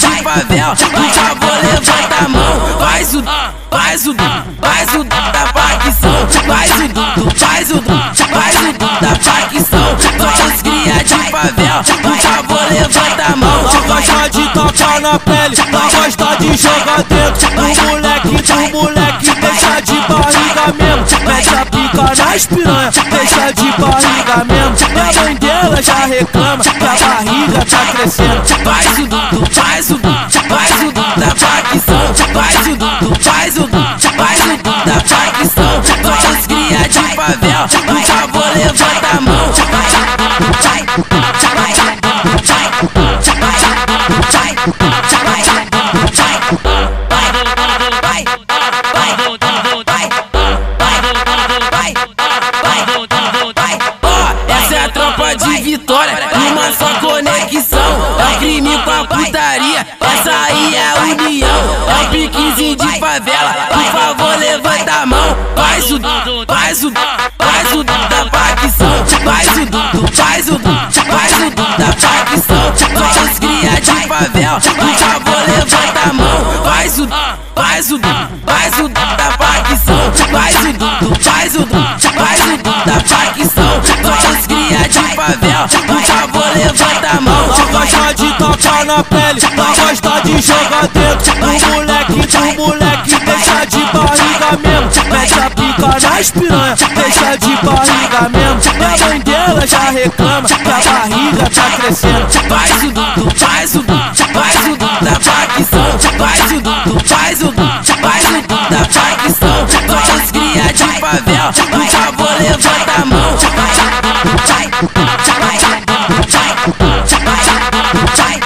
De favela, por favor, levanta a mão. Faz o, faz o, faz o da facção. Faz o, faz o, faz o da facção. Vamos cria de favela, por favor, levanta a mão. Gosta de tocar na pele, não gosta de jogar dentro do moleque, do moleque, deixa de barriga mesmo. Mete a pica nas piranha, deixa de barriga mesmo. Já reclama que a barriga tá crescendo. Faz o Dudu, faz o Dudu, faz o Dudu da facção. Faz o Dudu, faz o Dudu, faz o Dudu da facção. Vamos cria de favela, por favor, levanta a mão. Vitória, numa só conexão. É crime com a putaria, essa aí é a união. É o piquezinho de favela, por favor, levanta a mão. Faz o, faz o, faz o da facção. Faz o, faz o, faz o da facção. Vamos cria de favela, por favor, levanta a mão. Faz o, faz o, faz o da facção. Faz o, faz o, faz o da facção. Cria de favela, por favor, levanta a mão. Gosta de tocar na pele, gosta de jogar dentro do moleque, do moleque, deixa de barriga mesmo. Mete a pica nas piranha, deixa de barriga mesmo. E a mãe dela já reclama que a barriga tá crescendo. Faz o Dudu, faz o Dudu, faz o Dudu da facção. Faz o Dudu, faz o Dudu, faz o Dudu da facção. Vamos cria de favela, por favor, levanta a mão. Vai, vai, vai, vai, vai, vai, vai.